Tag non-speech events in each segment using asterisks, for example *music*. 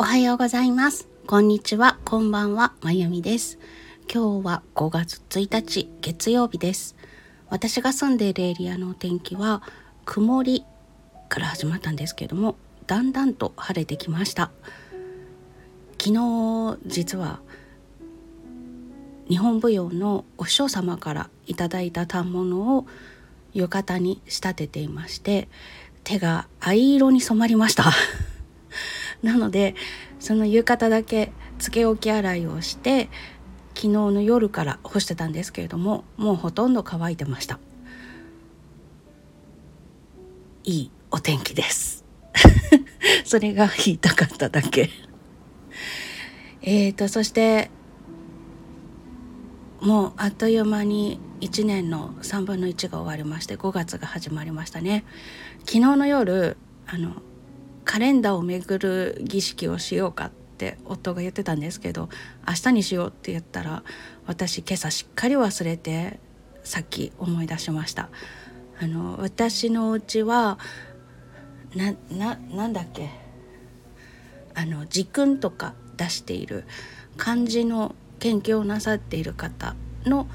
おはようございます。こんにちは、こんばんは、まゆみです。今日は5月1日月曜日です。私が住んでいるエリアのお天気は曇りから始まったんですけども、だんだんと晴れてきました。昨日実は日本舞踊のお師匠様からいただいた反物を浴衣に仕立てていまして手が藍色に染まりましたなのでその浴衣だけつけ置き洗いをして昨日の夜から干してたんですけれどももうほとんど乾いてました。いいお天気です。*laughs* それが言いたかっただけ。えーとそしてもうあっという間に1年の3分の1が終わりまして5月が始まりましたね。昨日の夜あのカレンダーをめぐる儀式をしようかって夫が言ってたんですけど明日にしようって言ったら私今朝しっかり忘れてさっき思い出しました。あの私のお家はなななんだっけ？あの時訓とか出している漢字の研究をなさっている方の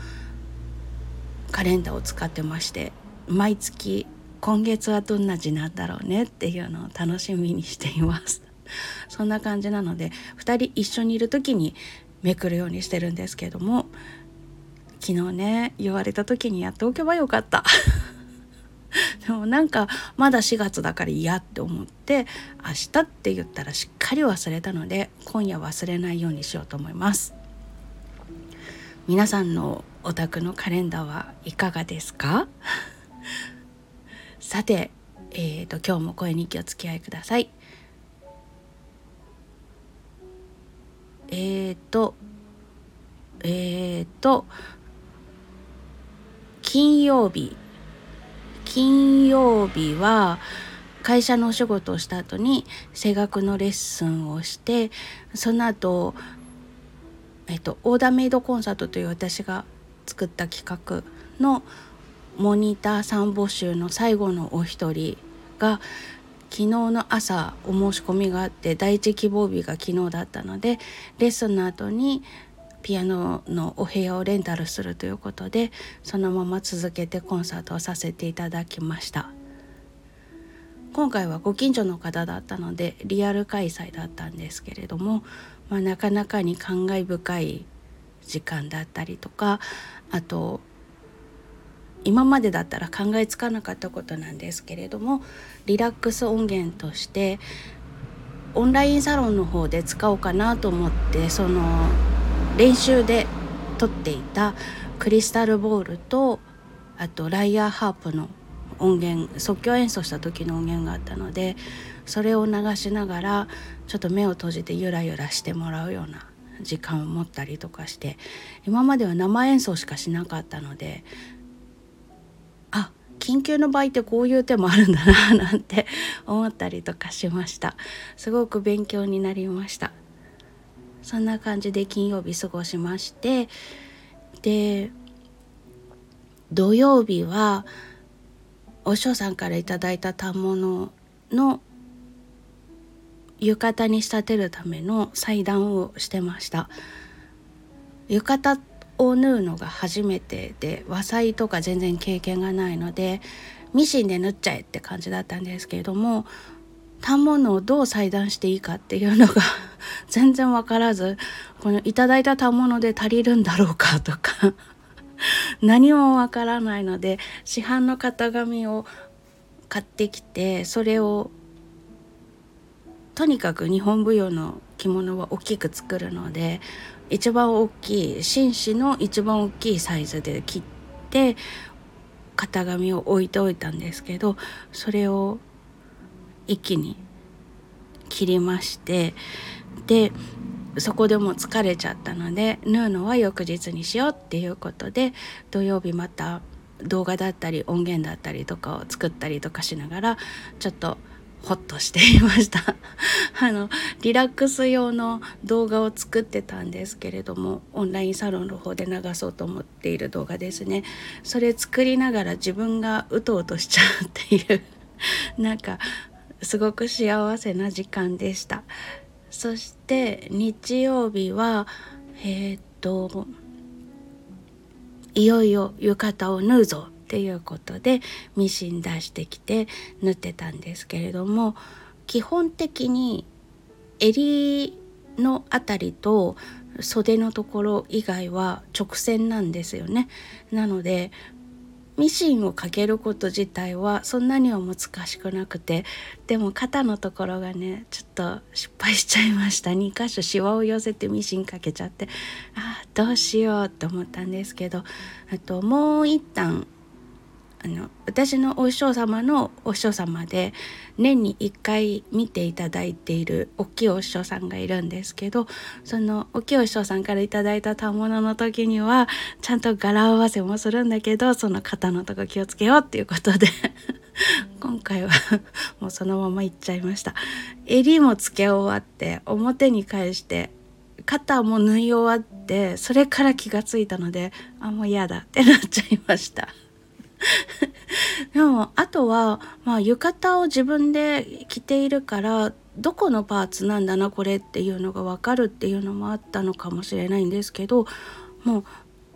カレンダーを使ってまして毎月今月はどんな字なんだろうねっていうのを楽しみにしています。*laughs* そんな感じなので2人一緒にいる時にめくるようにしてるんですけども昨日ね言われた時にやっておけばよかった。*laughs* でもなんかまだ4月だから嫌って思って明日って言ったらしっかり忘れたので今夜忘れないようにしようと思います。皆さんのお宅のカレンダーはいかがですか？さて、えーと、今日も声日記お付き合いください。えっ、ー、とえっ、ー、と金曜日金曜日は会社のお仕事をした後に声楽のレッスンをしてその後えっとオーダーメイドコンサートという私が作った企画のモニターさん募集の最後のお一人が昨日の朝お申し込みがあって第一希望日が昨日だったのでレッスンの後にピアノのお部屋をレンタルするということでそのまま続けてコンサートをさせていただきました。今回はご近所の方だったのでリアル開催だったんですけれども、まあ、なかなかに感慨深い時間だったりとかあと今までだったら考えつかなかったことなんですけれどもリラックス音源としてオンラインサロンの方で使おうかなと思ってその練習で撮っていたクリスタルボールとあとライアーハープの音源即興演奏した時の音源があったのでそれを流しながらちょっと目を閉じてゆらゆらしてもらうような時間を持ったりとかして今までは生演奏しかしなかったので緊急の場合ってこういう手もあるんだななんて思ったりとかしました。すごく勉強になりました。そんな感じで金曜日過ごしましてで土曜日はお師匠さんから頂いた反物の浴衣に仕立てるための裁断をしてました。浴衣を縫うのが初めてで和裁とか全然経験がないのでミシンで縫っちゃえって感じだったんですけれども反物をどう裁断していいかっていうのが *laughs* 全然分からずこのいただいた反物で足りるんだろうかとか *laughs* 何もわからないので市販の型紙を買ってきてそれをとにかく日本舞踊の着物は大きく作るので一番大きい紳士の一番大きいサイズで切って型紙を置いておいたんですけどそれを一気に切りましてでそこでも疲れちゃったので縫うのは翌日にしようっていうことで土曜日また動画だったり音源だったりとかを作ったりとかしながらちょっとホッとしていました。*laughs* あのリラックス用の動画を作ってたんですけれどもオンラインサロンの方で流そうと思っている動画ですね。それ作りながら自分がうとうとしちゃうっていう *laughs* なんかすごく幸せな時間でした。そして日曜日はえー、っといよいよ浴衣を縫うぞ。っていうことでミシン出してきて縫ってたんですけれども基本的に襟の辺りと袖のところ以外は直線なんですよね。なのでミシンをかけること自体はそんなには難しくなくてでも肩のところがねちょっと失敗しちゃいました2箇所シワを寄せてミシンかけちゃってああどうしようと思ったんですけどあともう一旦あの私のお師匠様のお師匠様で年に1回見ていただいている大きいお師匠さんがいるんですけどその大きいお師匠さんから頂いた反物の時にはちゃんと柄合わせもするんだけどその肩のとこ気をつけようっていうことで今回はもうそのままいっちゃいました。襟もつけ終わって表に返して肩も縫い終わってそれから気がついたのであもう嫌だってなっちゃいました *laughs* でもあとは、まあ、浴衣を自分で着ているからどこのパーツなんだなこれっていうのが分かるっていうのもあったのかもしれないんですけどもう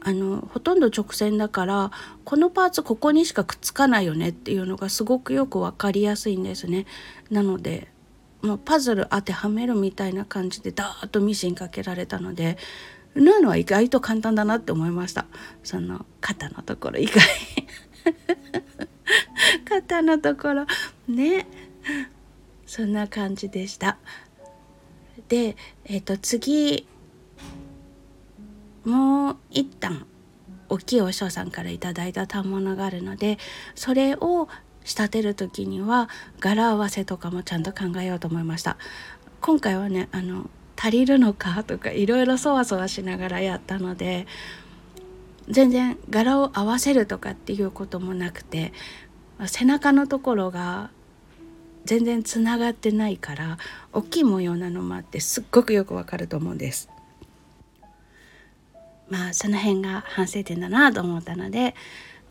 あのほとんど直線だからこのパーツここにしかくっつかないよねっていうのがすごくよく分かりやすいんですね。なのでもうパズル当てはめるみたいな感じでダーッとミシンかけられたので縫うのは意外と簡単だなって思いましたその肩のところ以外 *laughs* 肩のところ。ね。そんな感じでした。でえっ、ー、と次もう一旦大きいお師匠さんから頂いた反物があるのでそれを仕立てる時には柄合わせとかもちゃんと考えようと思いました。今回はねあの足りるのかとかいろいろそわそわしながらやったので全然柄を合わせるとかっていうこともなくて背中のところが全然つながってないから大きい模様なのもあってすっごくよくわかると思うんです。まあその辺が反省点だなと思ったので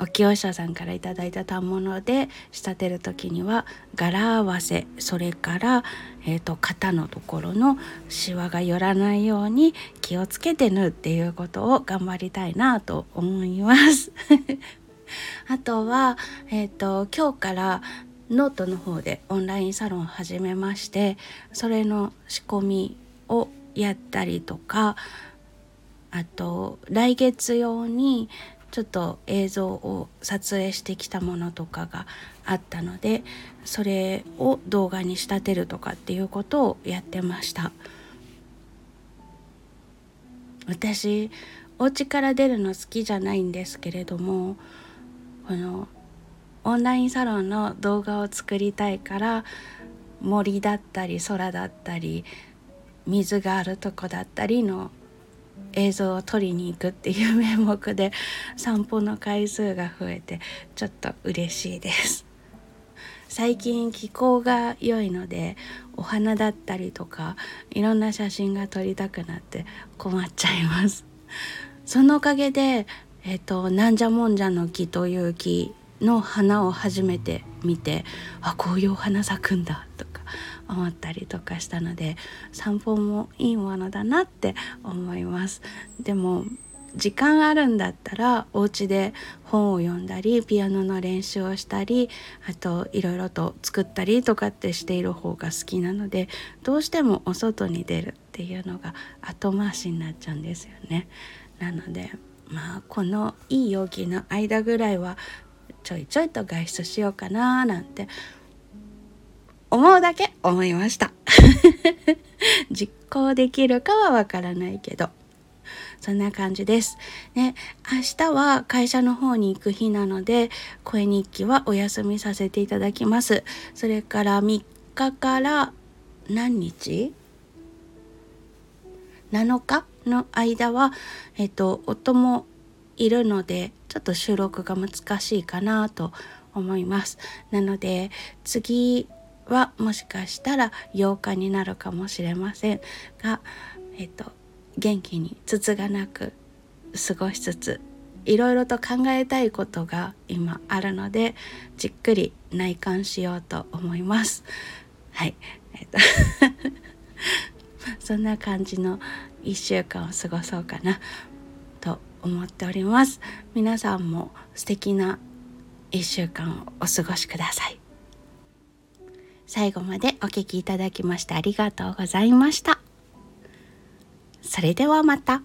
お清社さんから頂いた反物で仕立てる時には柄合わせそれから、えーと、肩のところのシワが寄らないように気をつけて縫うっていうことを頑張りたいなと思います。*laughs* あとは、えーと今日からノートの方でオンラインサロンを始めましてそれの仕込みをやったりとかあと来月用にちょっと映像を撮影してきたものとかがあったのでそれを動画に仕立てるとかっていうことをやってました。私お家から出るの好きじゃないんですけれどもこのオンラインサロンの動画を作りたいから森だったり空だったり水があるとこだったりの映像を撮りに行くっていう名目で散歩の回数が増えてちょっと嬉しいです。最近気候が良いのでお花だったりとかいろんな写真が撮りたくなって困っちゃいます。そのおかげでえっ、となんじゃもんじゃの木という木の花を初めて見てあこういうお花咲くんだと。思ったりとかしたので散歩もいいものだなって思いますでも時間あるんだったらお家で本を読んだりピアノの練習をしたりあといろいろと作ったりとかってしている方が好きなのでどうしてもお外に出るっていうのが後回しになっちゃうんですよね。なのでまあこのいい陽気の間ぐらいはちょいちょいと外出しようかななんて思うだけ思いました *laughs* 実行できるかはわからないけどそんな感じです。ね、明日は会社の方に行く日なので声日記はお休みさせていただきます。それから3日から何日 ?7 日？の間は、えっと、夫もいるのでちょっと収録が難しいかなと思います。なので次はもしかしたら8日になるかもしれませんが、えっと、元気につつがなく過ごしつついろいろと考えたいことが今あるのでじっくり内観しようと思います。はい、えっと *laughs* そんな感じの1週間を過ごそうかなと思っております。皆さんも素敵な1週間をお過ごしください。最後までお聴きいただきましてありがとうございました。それではまた。